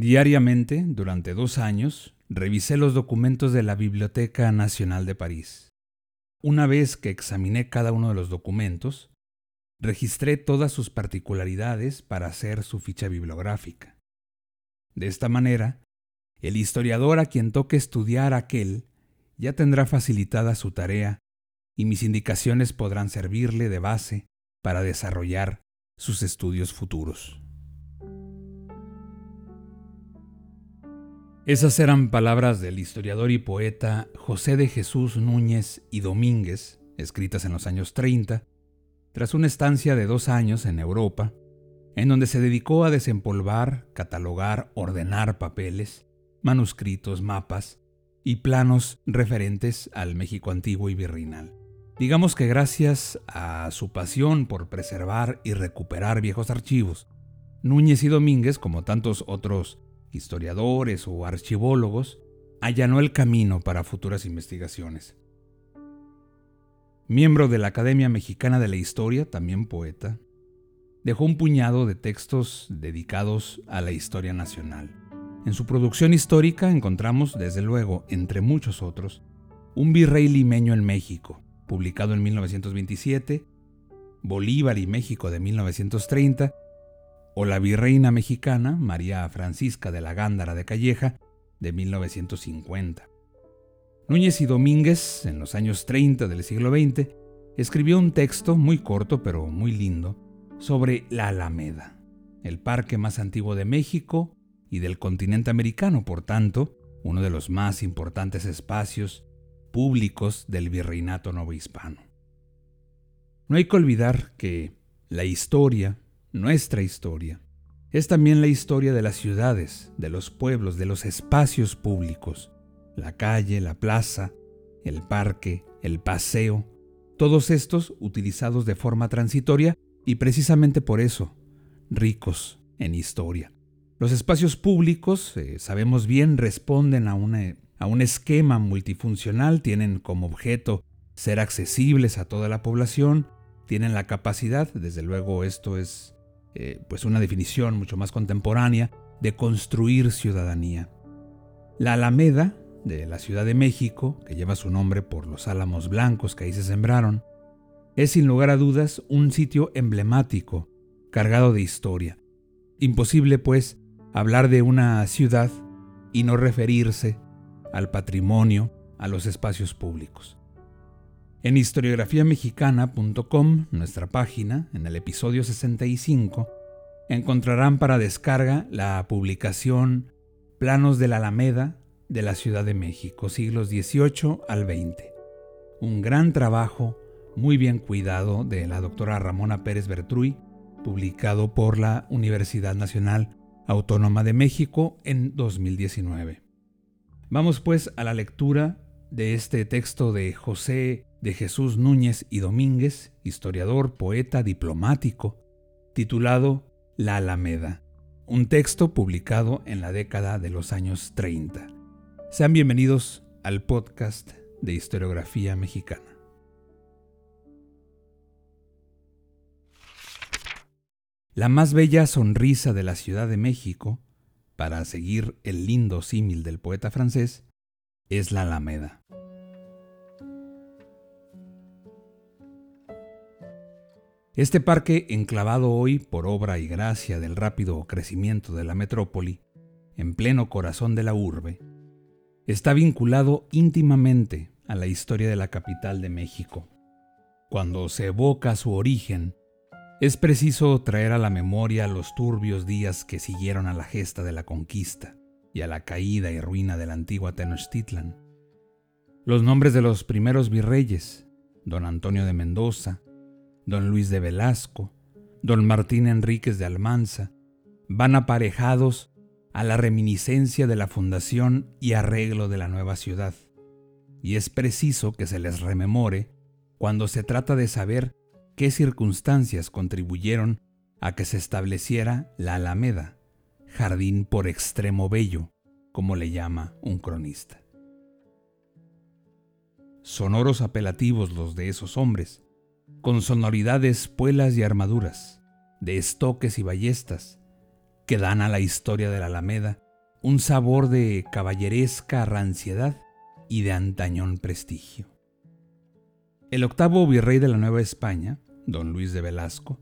Diariamente, durante dos años, revisé los documentos de la Biblioteca Nacional de París. Una vez que examiné cada uno de los documentos, registré todas sus particularidades para hacer su ficha bibliográfica. De esta manera, el historiador a quien toque estudiar aquel ya tendrá facilitada su tarea y mis indicaciones podrán servirle de base para desarrollar sus estudios futuros. Esas eran palabras del historiador y poeta José de Jesús Núñez y Domínguez, escritas en los años 30, tras una estancia de dos años en Europa, en donde se dedicó a desempolvar, catalogar, ordenar papeles, manuscritos, mapas y planos referentes al México antiguo y virreinal. Digamos que gracias a su pasión por preservar y recuperar viejos archivos, Núñez y Domínguez, como tantos otros historiadores o archivólogos, allanó el camino para futuras investigaciones. Miembro de la Academia Mexicana de la Historia, también poeta, dejó un puñado de textos dedicados a la historia nacional. En su producción histórica encontramos, desde luego, entre muchos otros, Un virrey limeño en México, publicado en 1927, Bolívar y México de 1930, o La virreina mexicana, María Francisca de la Gándara de Calleja, de 1950. Núñez y Domínguez, en los años 30 del siglo XX, escribió un texto muy corto pero muy lindo sobre la Alameda, el parque más antiguo de México y del continente americano, por tanto, uno de los más importantes espacios públicos del virreinato novohispano. No hay que olvidar que la historia, nuestra historia, es también la historia de las ciudades, de los pueblos, de los espacios públicos, la calle, la plaza, el parque, el paseo, todos estos utilizados de forma transitoria y precisamente por eso, ricos en historia. Los espacios públicos, eh, sabemos bien, responden a, a un esquema multifuncional, tienen como objeto ser accesibles a toda la población, tienen la capacidad, desde luego esto es eh, pues una definición mucho más contemporánea, de construir ciudadanía. La Alameda de la Ciudad de México, que lleva su nombre por los álamos blancos que ahí se sembraron, es sin lugar a dudas un sitio emblemático, cargado de historia. Imposible, pues, hablar de una ciudad y no referirse al patrimonio, a los espacios públicos. En historiografiamexicana.com, nuestra página, en el episodio 65, encontrarán para descarga la publicación Planos de la Alameda de la Ciudad de México, siglos XVIII al XX. Un gran trabajo, muy bien cuidado, de la doctora Ramona Pérez Bertruy, publicado por la Universidad Nacional Autónoma de México en 2019. Vamos pues a la lectura de este texto de José de Jesús Núñez y Domínguez, historiador, poeta, diplomático, titulado La Alameda, un texto publicado en la década de los años 30. Sean bienvenidos al podcast de historiografía mexicana. La más bella sonrisa de la Ciudad de México, para seguir el lindo símil del poeta francés, es la Alameda. Este parque, enclavado hoy por obra y gracia del rápido crecimiento de la metrópoli, en pleno corazón de la urbe, está vinculado íntimamente a la historia de la capital de México. Cuando se evoca su origen, es preciso traer a la memoria los turbios días que siguieron a la gesta de la conquista y a la caída y ruina de la antigua Tenochtitlan. Los nombres de los primeros virreyes, don Antonio de Mendoza, don Luis de Velasco, don Martín Enríquez de Almanza, van aparejados a la reminiscencia de la fundación y arreglo de la nueva ciudad, y es preciso que se les rememore cuando se trata de saber qué circunstancias contribuyeron a que se estableciera la Alameda, jardín por extremo bello, como le llama un cronista. Sonoros apelativos los de esos hombres, con sonoridades puelas y armaduras, de estoques y ballestas, que dan a la historia de la Alameda un sabor de caballeresca ranciedad y de antañón prestigio. El octavo virrey de la Nueva España, don Luis de Velasco,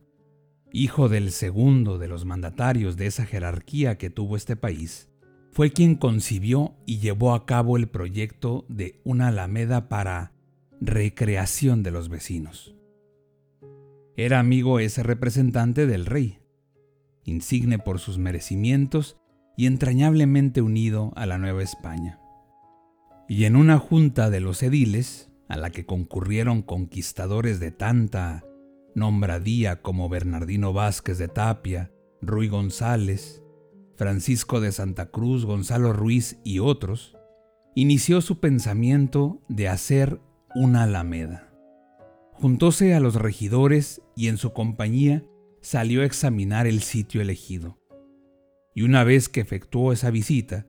hijo del segundo de los mandatarios de esa jerarquía que tuvo este país, fue quien concibió y llevó a cabo el proyecto de una alameda para recreación de los vecinos. Era amigo ese representante del rey, insigne por sus merecimientos y entrañablemente unido a la Nueva España. Y en una junta de los ediles, a la que concurrieron conquistadores de tanta nombradía como Bernardino Vázquez de Tapia, Ruy González, Francisco de Santa Cruz, Gonzalo Ruiz y otros, inició su pensamiento de hacer una alameda. Juntóse a los regidores y en su compañía salió a examinar el sitio elegido. Y una vez que efectuó esa visita,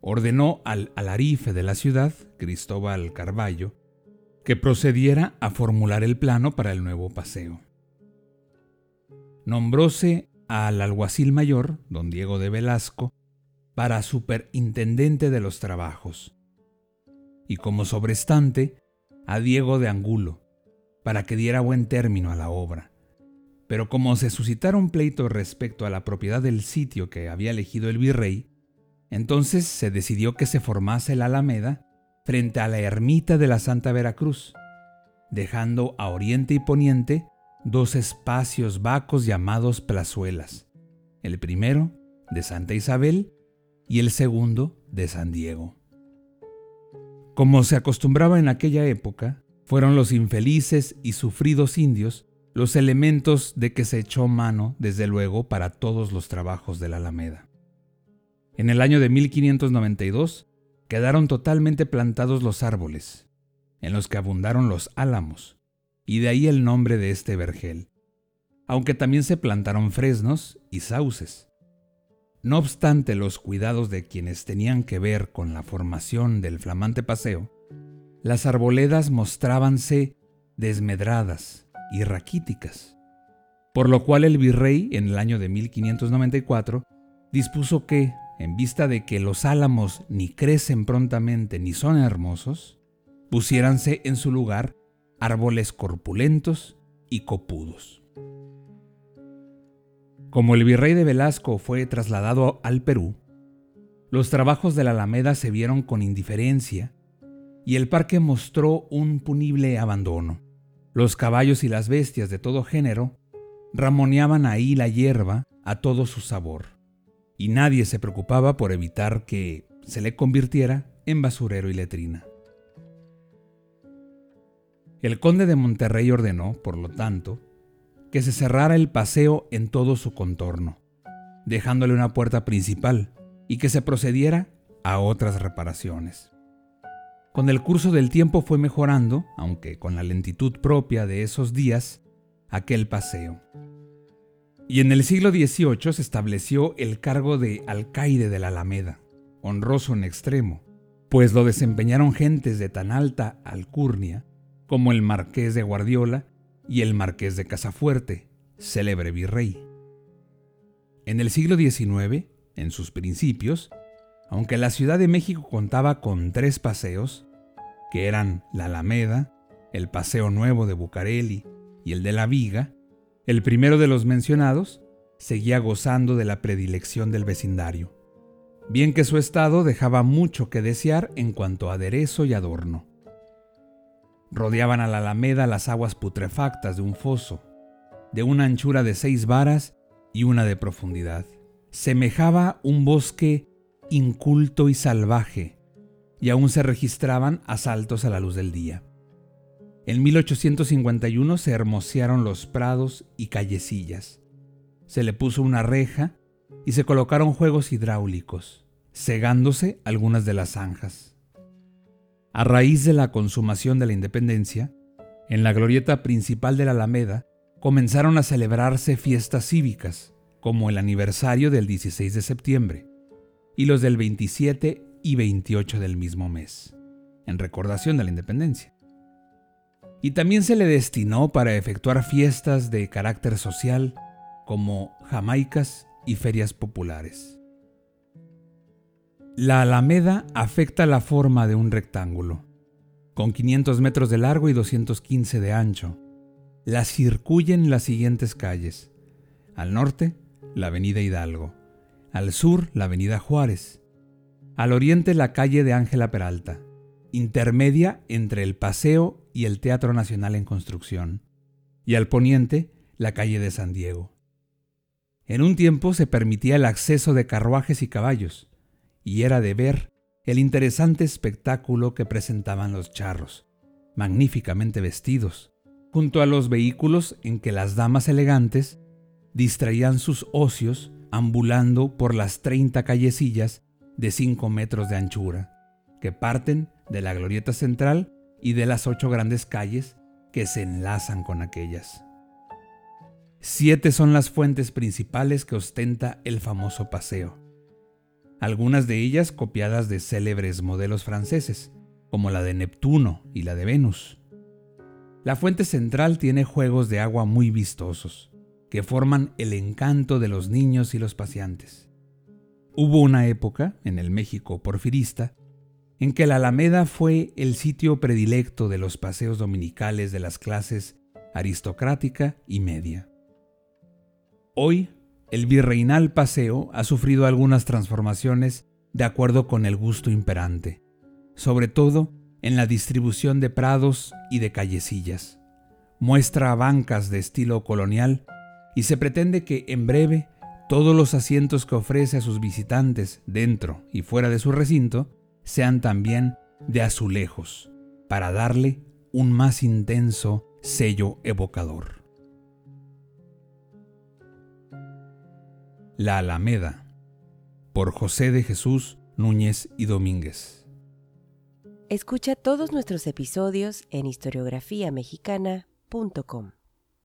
ordenó al alarife de la ciudad, Cristóbal Carballo, que procediera a formular el plano para el nuevo paseo. Nombróse al alguacil mayor, don Diego de Velasco, para superintendente de los trabajos, y como sobrestante a Diego de Angulo, para que diera buen término a la obra. Pero como se suscitaron pleitos respecto a la propiedad del sitio que había elegido el virrey, entonces se decidió que se formase la Alameda frente a la ermita de la Santa Veracruz, dejando a oriente y poniente dos espacios vacos llamados plazuelas, el primero de Santa Isabel y el segundo de San Diego. Como se acostumbraba en aquella época, fueron los infelices y sufridos indios los elementos de que se echó mano, desde luego, para todos los trabajos de la Alameda. En el año de 1592 quedaron totalmente plantados los árboles, en los que abundaron los álamos, y de ahí el nombre de este vergel, aunque también se plantaron fresnos y sauces. No obstante los cuidados de quienes tenían que ver con la formación del flamante paseo, las arboledas mostrábanse desmedradas y raquíticas, por lo cual el virrey, en el año de 1594, dispuso que, en vista de que los álamos ni crecen prontamente ni son hermosos, pusiéranse en su lugar árboles corpulentos y copudos. Como el virrey de Velasco fue trasladado al Perú, los trabajos de la Alameda se vieron con indiferencia y el parque mostró un punible abandono. Los caballos y las bestias de todo género ramoneaban ahí la hierba a todo su sabor, y nadie se preocupaba por evitar que se le convirtiera en basurero y letrina. El conde de Monterrey ordenó, por lo tanto, que se cerrara el paseo en todo su contorno, dejándole una puerta principal y que se procediera a otras reparaciones. Con el curso del tiempo fue mejorando, aunque con la lentitud propia de esos días, aquel paseo. Y en el siglo XVIII se estableció el cargo de alcaide de la Alameda, honroso en extremo, pues lo desempeñaron gentes de tan alta alcurnia como el marqués de Guardiola y el marqués de Casafuerte, célebre virrey. En el siglo XIX, en sus principios, aunque la Ciudad de México contaba con tres paseos, que eran la Alameda, el Paseo Nuevo de Bucareli y el de la Viga, el primero de los mencionados seguía gozando de la predilección del vecindario, bien que su estado dejaba mucho que desear en cuanto a aderezo y adorno. Rodeaban a la Alameda las aguas putrefactas de un foso, de una anchura de seis varas y una de profundidad. Semejaba un bosque inculto y salvaje, y aún se registraban asaltos a la luz del día. En 1851 se hermosearon los prados y callecillas. Se le puso una reja y se colocaron juegos hidráulicos, cegándose algunas de las zanjas. A raíz de la consumación de la independencia, en la glorieta principal de la Alameda comenzaron a celebrarse fiestas cívicas, como el aniversario del 16 de septiembre y los del 27 y 28 del mismo mes, en recordación de la independencia. Y también se le destinó para efectuar fiestas de carácter social como jamaicas y ferias populares. La Alameda afecta la forma de un rectángulo, con 500 metros de largo y 215 de ancho. La circuyen las siguientes calles. Al norte, la Avenida Hidalgo. Al sur, la Avenida Juárez. Al oriente, la calle de Ángela Peralta, intermedia entre el Paseo y el Teatro Nacional en construcción. Y al poniente, la calle de San Diego. En un tiempo se permitía el acceso de carruajes y caballos, y era de ver el interesante espectáculo que presentaban los charros, magníficamente vestidos, junto a los vehículos en que las damas elegantes distraían sus ocios ambulando por las 30 callecillas de 5 metros de anchura, que parten de la glorieta central y de las ocho grandes calles que se enlazan con aquellas. Siete son las fuentes principales que ostenta el famoso paseo, algunas de ellas copiadas de célebres modelos franceses, como la de Neptuno y la de Venus. La fuente central tiene juegos de agua muy vistosos, que forman el encanto de los niños y los paseantes. Hubo una época, en el México porfirista, en que la Alameda fue el sitio predilecto de los paseos dominicales de las clases aristocrática y media. Hoy, el virreinal paseo ha sufrido algunas transformaciones de acuerdo con el gusto imperante, sobre todo en la distribución de prados y de callecillas. Muestra bancas de estilo colonial y se pretende que en breve todos los asientos que ofrece a sus visitantes dentro y fuera de su recinto sean también de azulejos, para darle un más intenso sello evocador. La Alameda, por José de Jesús Núñez y Domínguez. Escucha todos nuestros episodios en historiografiamexicana.com.